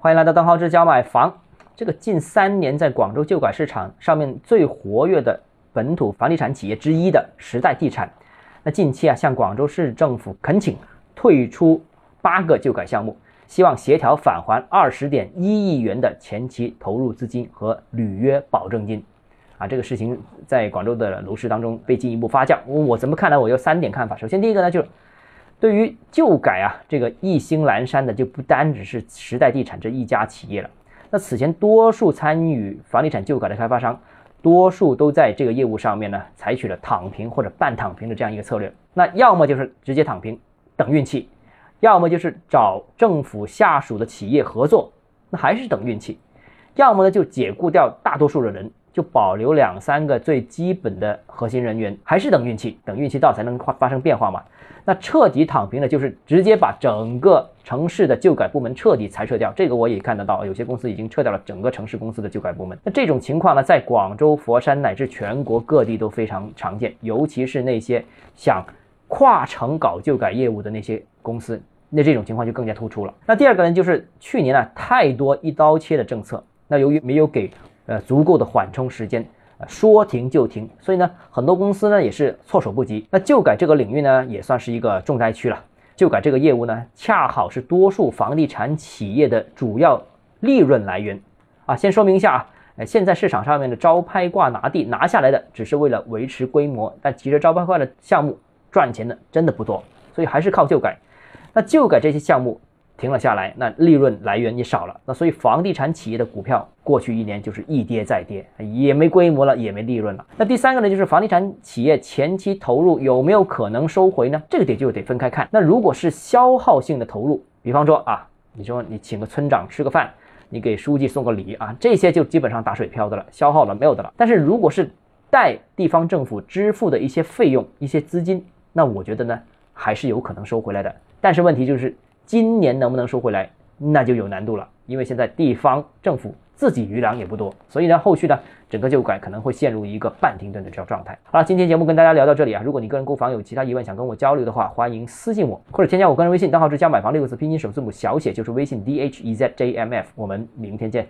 欢迎来到邓浩志教买房。这个近三年在广州旧改市场上面最活跃的本土房地产企业之一的时代地产，那近期啊向广州市政府恳请退出八个旧改项目，希望协调返还二十点一亿元的前期投入资金和履约保证金。啊，这个事情在广州的楼市当中被进一步发酵。我怎么看呢？我有三点看法。首先，第一个呢，就是对于旧改啊，这个一心阑珊的就不单只是时代地产这一家企业了。那此前多数参与房地产旧改的开发商，多数都在这个业务上面呢，采取了躺平或者半躺平的这样一个策略。那要么就是直接躺平，等运气；要么就是找政府下属的企业合作，那还是等运气；要么呢就解雇掉大多数的人。就保留两三个最基本的核心人员，还是等运气，等运气到才能发发生变化嘛？那彻底躺平的，就是直接把整个城市的旧改部门彻底裁撤掉。这个我也看得到，有些公司已经撤掉了整个城市公司的旧改部门。那这种情况呢，在广州、佛山乃至全国各地都非常常见，尤其是那些想跨城搞旧改业务的那些公司，那这种情况就更加突出了。那第二个呢，就是去年啊太多一刀切的政策，那由于没有给。呃，足够的缓冲时间，呃，说停就停，所以呢，很多公司呢也是措手不及。那旧改这个领域呢，也算是一个重灾区了。旧改这个业务呢，恰好是多数房地产企业的主要利润来源。啊，先说明一下啊，呃，现在市场上面的招拍挂拿地拿下来的，只是为了维持规模，但其实招拍挂的项目赚钱的真的不多，所以还是靠旧改。那旧改这些项目。停了下来，那利润来源也少了，那所以房地产企业的股票过去一年就是一跌再跌，也没规模了，也没利润了。那第三个呢，就是房地产企业前期投入有没有可能收回呢？这个得就得分开看。那如果是消耗性的投入，比方说啊，你说你请个村长吃个饭，你给书记送个礼啊，这些就基本上打水漂的了，消耗了没有的了。但是如果是带地方政府支付的一些费用、一些资金，那我觉得呢，还是有可能收回来的。但是问题就是。今年能不能收回来，那就有难度了，因为现在地方政府自己余粮也不多，所以呢，后续呢，整个旧改可能会陷入一个半停顿的这状态。好了，今天节目跟大家聊到这里啊，如果你个人购房有其他疑问想跟我交流的话，欢迎私信我或者添加我个人微信，账号是加买房六个字拼音首字母小写就是微信 d h e z j m f，我们明天见。